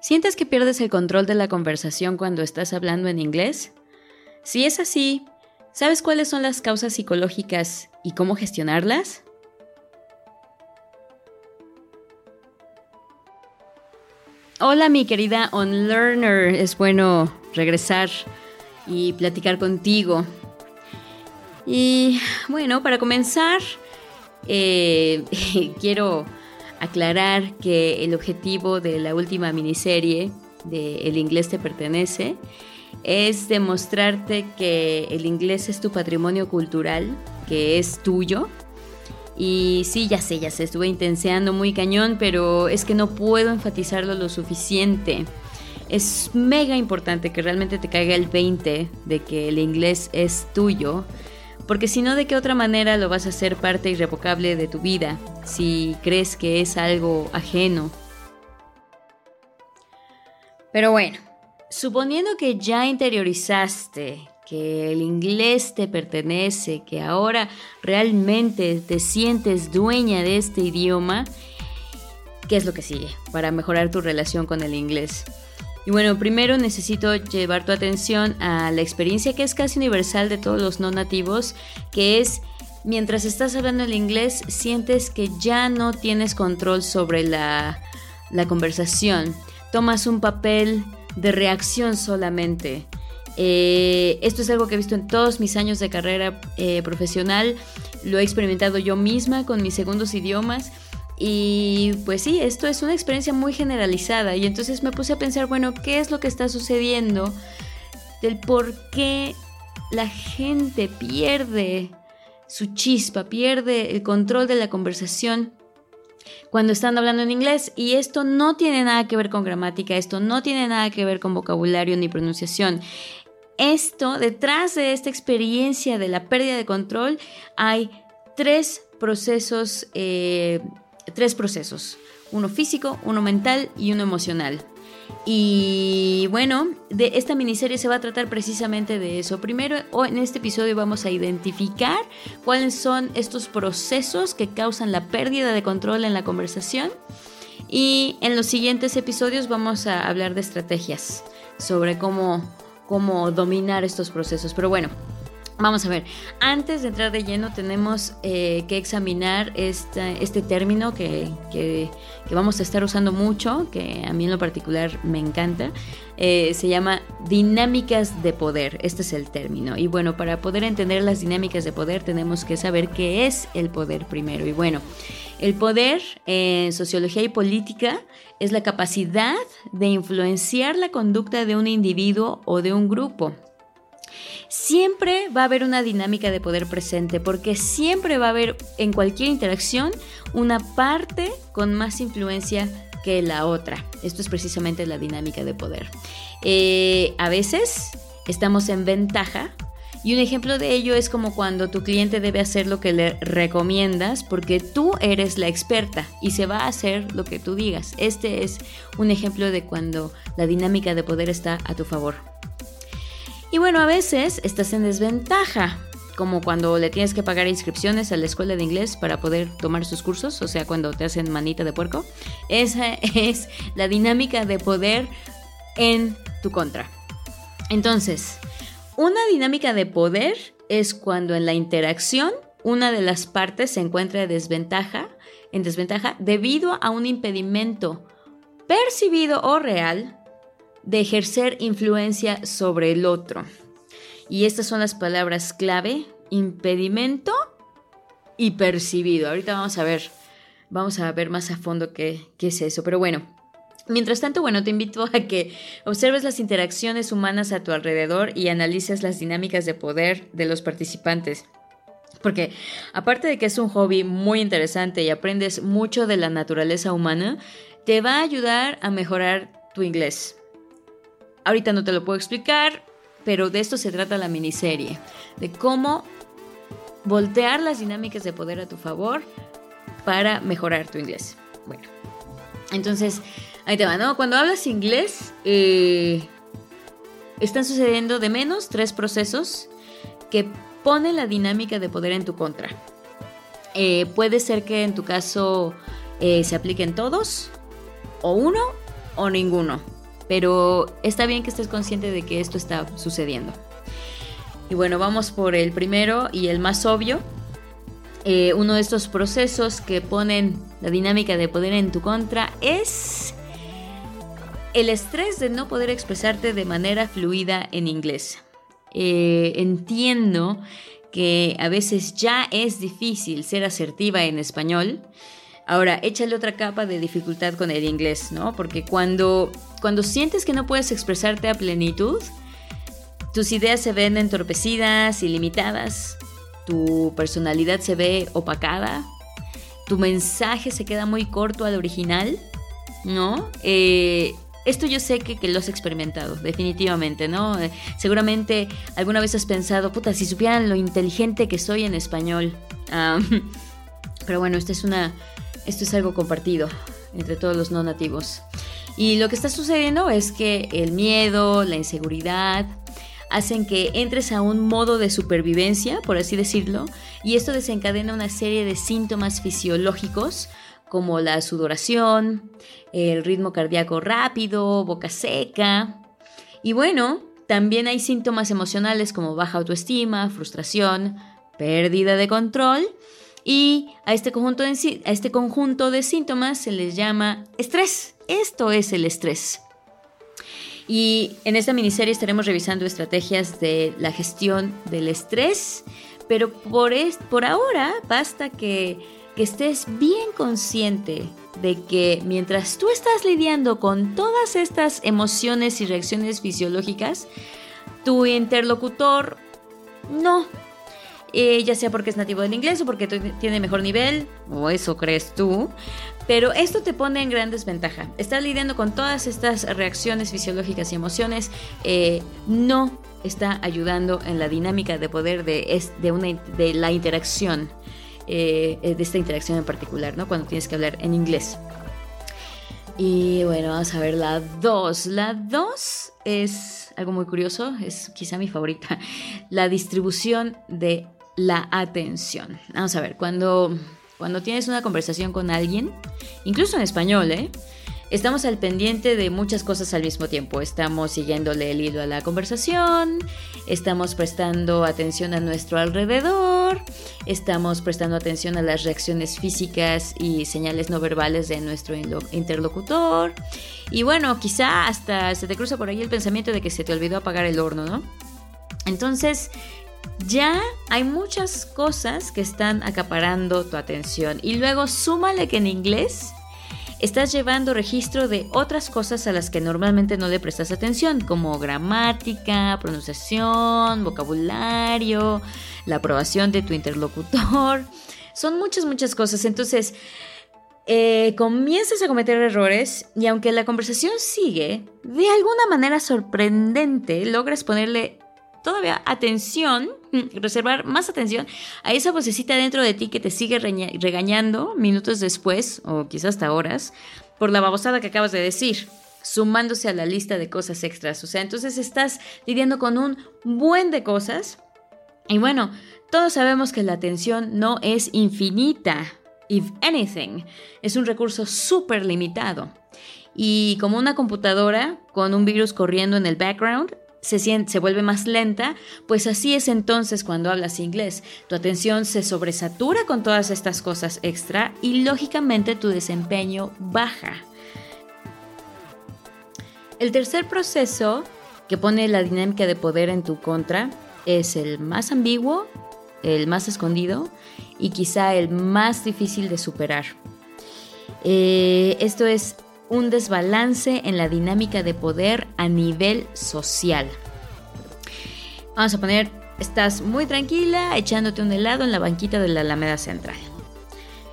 ¿Sientes que pierdes el control de la conversación cuando estás hablando en inglés? Si es así, ¿sabes cuáles son las causas psicológicas y cómo gestionarlas? Hola mi querida OnLearner, es bueno regresar y platicar contigo. Y bueno, para comenzar, eh, quiero aclarar que el objetivo de la última miniserie de El inglés te pertenece es demostrarte que el inglés es tu patrimonio cultural, que es tuyo y sí, ya sé, ya sé, estuve intenseando muy cañón, pero es que no puedo enfatizarlo lo suficiente. Es mega importante que realmente te caiga el 20 de que el inglés es tuyo, porque si no, ¿de qué otra manera lo vas a hacer parte irrevocable de tu vida si crees que es algo ajeno? Pero bueno, suponiendo que ya interiorizaste que el inglés te pertenece, que ahora realmente te sientes dueña de este idioma, ¿qué es lo que sigue para mejorar tu relación con el inglés? Y bueno, primero necesito llevar tu atención a la experiencia que es casi universal de todos los no nativos, que es mientras estás hablando el inglés, sientes que ya no tienes control sobre la, la conversación. Tomas un papel de reacción solamente. Eh, esto es algo que he visto en todos mis años de carrera eh, profesional, lo he experimentado yo misma con mis segundos idiomas y pues sí, esto es una experiencia muy generalizada y entonces me puse a pensar, bueno, ¿qué es lo que está sucediendo? Del por qué la gente pierde su chispa, pierde el control de la conversación cuando están hablando en inglés. Y esto no tiene nada que ver con gramática, esto no tiene nada que ver con vocabulario ni pronunciación esto, detrás de esta experiencia de la pérdida de control, hay tres procesos, eh, tres procesos, uno físico, uno mental y uno emocional. Y bueno, de esta miniserie se va a tratar precisamente de eso. Primero, en este episodio vamos a identificar cuáles son estos procesos que causan la pérdida de control en la conversación. Y en los siguientes episodios vamos a hablar de estrategias sobre cómo cómo dominar estos procesos. Pero bueno, Vamos a ver, antes de entrar de lleno tenemos eh, que examinar este término que, vamos a estar usando mucho, que a mí en lo particular me encanta. Eh, se llama dinámicas de poder, este es el término. Y bueno, para poder entender las dinámicas de poder tenemos que saber qué es el poder primero. Y bueno, el poder en sociología y política es la capacidad de influenciar la conducta de un individuo o de un grupo siempre va a haber una dinámica de poder presente, porque siempre va a haber en cualquier interacción una parte con más influencia que la otra. Esto es precisamente la dinámica de poder. Eh, a veces estamos en ventaja y un ejemplo de ello es como cuando tu cliente debe hacer lo que le recomiendas porque tú eres la experta y se va a hacer lo que tú digas. Este es un ejemplo de cuando la dinámica de poder está a tu favor. Y bueno, a veces estás en desventaja, como cuando le tienes que pagar inscripciones a la escuela de inglés para poder tomar sus cursos, o sea, cuando te hacen manita de puerco. Esa es la dinámica de poder en tu contra. Entonces, una dinámica de poder es cuando en la interacción una de las partes se encuentra desventaja, en desventaja debido a un impedimento percibido o real de ejercer influencia sobre el otro. Y estas son las palabras clave, impedimento y percibido. Ahorita vamos a ver, vamos a ver más a fondo qué, qué es eso. Pero bueno, Mientras tanto, bueno, te invito a que observes las interacciones humanas a tu alrededor y analices las dinámicas de poder de los participantes. Porque aparte de que es un hobby muy interesante y aprendes mucho de la naturaleza humana, te va a ayudar a mejorar tu inglés. Ahorita no te lo puedo explicar, pero de esto se trata la miniserie, de cómo voltear las dinámicas de poder a tu favor para mejorar tu inglés. Bueno, entonces, ahí te va, ¿no? Cuando hablas inglés, eh, están sucediendo de menos tres procesos que ponen la dinámica de poder en tu contra. Eh, puede ser que en tu caso eh, se apliquen todos, o uno, o ninguno. Pero está bien que estés consciente de que esto está sucediendo. Y bueno, vamos por el primero y el más obvio. Eh, uno de estos procesos que ponen la dinámica de poder en tu contra es el estrés de no poder expresarte de manera fluida en inglés. Eh, entiendo que a veces ya es difícil ser asertiva en español. Ahora, échale otra capa de dificultad con el inglés, ¿no? Porque cuando, cuando sientes que no puedes expresarte a plenitud, tus ideas se ven entorpecidas y limitadas, tu personalidad se ve opacada, tu mensaje se queda muy corto al original, ¿no? Eh, esto yo sé que, lo has experimentado, definitivamente, ¿no? Eh, seguramente alguna vez has pensado, puta, si supieran lo inteligente que soy en español. pero bueno, esto es, una, esto es algo compartido entre todos los no nativos. Y lo que está sucediendo es que el miedo, la inseguridad, hacen que entres a un modo de supervivencia, por así decirlo, y esto desencadena una serie de síntomas fisiológicos como la sudoración, el ritmo cardíaco rápido, boca seca. Y bueno, también hay síntomas emocionales como baja autoestima, frustración, pérdida de control. Y a este conjunto de, a este conjunto de síntomas se les llama estrés. Esto es el estrés. Y en esta miniserie estaremos revisando estrategias de la gestión del estrés, pero por, ahora basta que estés bien consciente de que mientras tú estás lidiando con todas estas emociones y reacciones fisiológicas, tu interlocutor no. Eh, ya sea porque es nativo del inglés o porque tiene mejor nivel, o eso crees tú, pero esto te pone en gran desventaja. Estás lidiando con todas estas reacciones fisiológicas y emociones, eh, no está ayudando en la dinámica de poder de, de, una, de la interacción. Eh, de esta interacción en particular, ¿no? Cuando tienes que hablar en inglés. Y bueno, vamos a ver la 2. La 2 es algo muy curioso, es quizá mi favorita, la distribución de la atención. Vamos a ver, cuando, cuando tienes una conversación con alguien, incluso en español, ¿eh? Estamos al pendiente de muchas cosas al mismo tiempo. Estamos siguiéndole el hilo a la conversación, estamos prestando atención a nuestro alrededor, estamos prestando atención a las reacciones físicas y señales no verbales de nuestro interlocutor. Y bueno, quizá hasta se te cruza por ahí el pensamiento de que se te olvidó apagar el horno, ¿no? Entonces, ya hay muchas cosas que están acaparando tu atención. Y luego súmale que en inglés estás llevando registro de otras cosas a las que normalmente no le prestas atención, como gramática, pronunciación, vocabulario, la aprobación de tu interlocutor. Son muchas, muchas cosas. Entonces, eh, comienzas a cometer errores y aunque la conversación sigue, de alguna manera sorprendente, logras ponerle todavía atención, mm, reservar más atención a esa vocecita dentro de ti que te sigue regañando minutos después, o quizás hasta horas, por la babosada que acabas de decir, sumándose a la lista de cosas extras. O sea, entonces estás lidiando con un buen de cosas. Y bueno, todos sabemos que la atención no es infinita. If anything, es un recurso súper limitado. Y como una computadora con un virus corriendo en el background, se, se vuelve más lenta, pues así es entonces cuando hablas inglés. Tu atención se sobresatura con todas estas cosas extra y lógicamente tu desempeño baja. El tercer proceso que pone la dinámica de poder en tu contra es el más ambiguo, el más escondido y quizá el más difícil de superar. Eh, esto es un desbalance en la dinámica de poder a nivel social. Vamos a poner, estás muy tranquila echándote un helado en la banquita de la Alameda Central.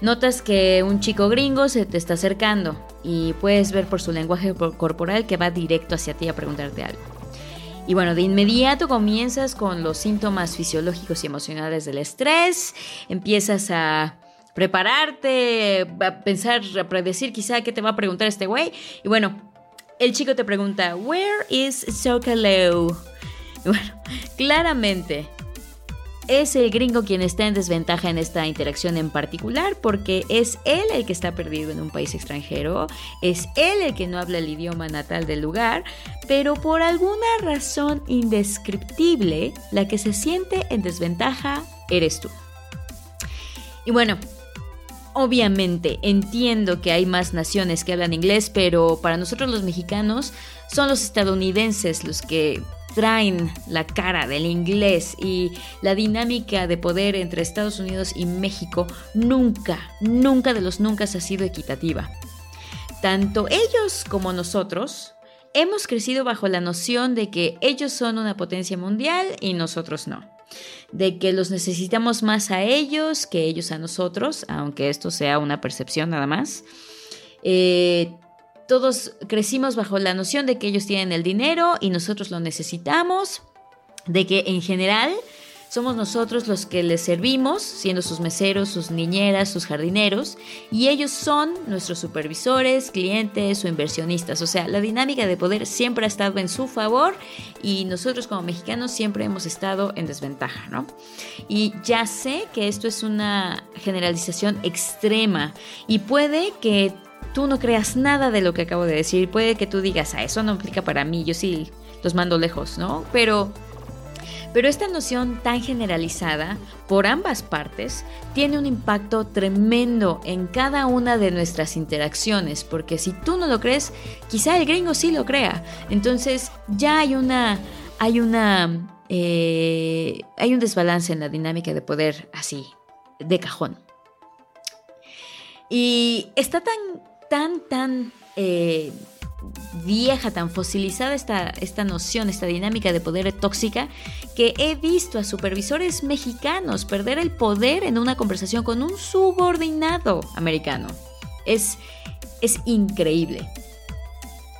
Notas que un chico gringo se te está acercando y puedes ver por su lenguaje corporal que va directo hacia ti a preguntarte algo. Y bueno, de inmediato comienzas con los síntomas fisiológicos y emocionales del estrés, empiezas a prepararte, pensar, predecir quizá qué te va a preguntar este güey. Y bueno, el chico te pregunta, ¿Where is Sokaleo? Y bueno, claramente es el gringo quien está en desventaja en esta interacción en particular porque es él el que está perdido en un país extranjero, es él el que no habla el idioma natal del lugar, pero por alguna razón indescriptible, la que se siente en desventaja eres tú. Y bueno, obviamente entiendo que hay más naciones que hablan inglés, pero para nosotros los mexicanos son los estadounidenses los que traen la cara del inglés y la dinámica de poder entre Estados Unidos y México nunca, nunca de los nunca ha sido equitativa. Tanto ellos como nosotros hemos crecido bajo la noción de que ellos son una potencia mundial y nosotros no. De que los necesitamos más a ellos que ellos a nosotros, aunque esto sea una percepción nada más. Eh, todos crecimos bajo la noción de que ellos tienen el dinero y nosotros lo necesitamos, de que en general somos nosotros los que les servimos, siendo sus meseros, sus niñeras, sus jardineros, y ellos son nuestros supervisores, clientes o inversionistas. O sea, la dinámica de poder siempre ha estado en su favor y nosotros como mexicanos siempre hemos estado en desventaja, ¿no? Y ya sé que esto es una generalización extrema y puede que tú no creas nada de lo que acabo de decir. Puede que tú digas, ah, eso no aplica para mí, yo sí los mando lejos, ¿no? Pero, pero esta noción tan generalizada por ambas partes tiene un impacto tremendo en cada una de nuestras interacciones, porque si tú no lo crees, quizá el gringo sí lo crea. Entonces ya hay una, hay una, eh, hay un desbalance en la dinámica de poder así, de cajón. Y está tan tan, tan eh, vieja, tan fosilizada esta, esta noción, esta dinámica de poder tóxica, que he visto a supervisores mexicanos perder el poder en una conversación con un subordinado americano. Es, es increíble.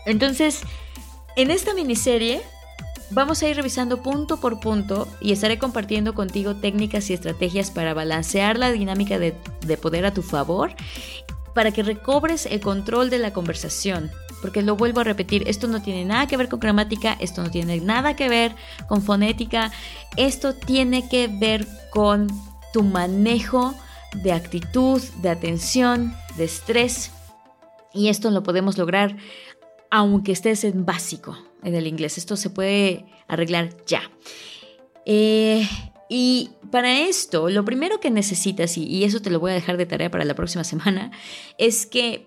Entonces, en esta miniserie vamos a ir revisando punto por punto y estaré compartiendo contigo técnicas y estrategias para balancear la dinámica de, de poder a tu favor para que recobres el control de la conversación. Porque lo vuelvo a repetir, esto no tiene nada que ver con gramática, esto no tiene nada que ver con fonética, esto tiene que ver con tu manejo de actitud, de atención, de estrés. Y esto lo podemos lograr aunque estés en básico en el inglés. Esto se puede arreglar ya. Eh, y para esto, lo primero que necesitas, y, eso te lo voy a dejar de tarea para la próxima semana, es que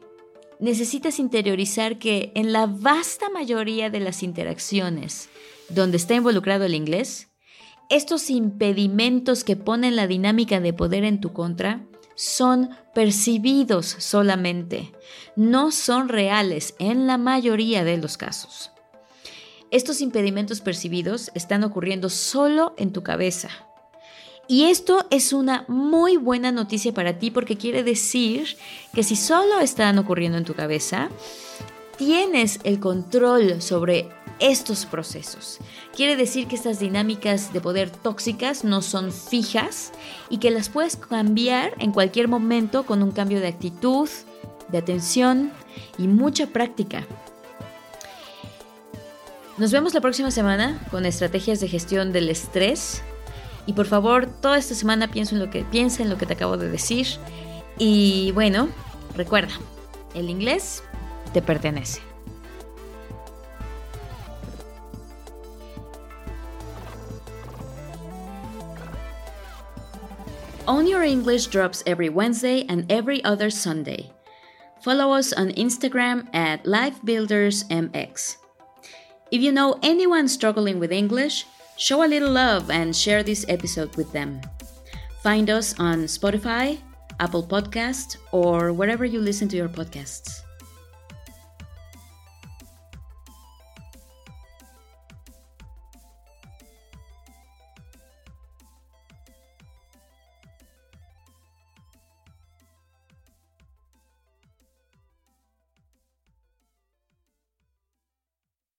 necesitas interiorizar que en la vasta mayoría de las interacciones donde está involucrado el inglés, estos impedimentos que ponen la dinámica de poder en tu contra son percibidos solamente, no son reales en la mayoría de los casos. Estos impedimentos percibidos están ocurriendo solo en tu cabeza y esto es una muy buena noticia para ti porque quiere decir que si solo están ocurriendo en tu cabeza, tienes el control sobre estos procesos. Quiere decir que estas dinámicas de poder tóxicas no son fijas y que las puedes cambiar en cualquier momento con un cambio de actitud, de atención y mucha práctica. Nos vemos la próxima semana con estrategias de gestión del estrés y por favor, toda esta semana piensa en lo que, piensa en lo que te acabo de decir. Y bueno, recuerda, el inglés te pertenece. Own Your English drops every Wednesday and every other Sunday. Follow us on Instagram at LifeBuildersMX. If you know anyone struggling with English, Show a little love and share this episode with them. Find us on Spotify, Apple Podcast, or wherever you listen to your podcasts.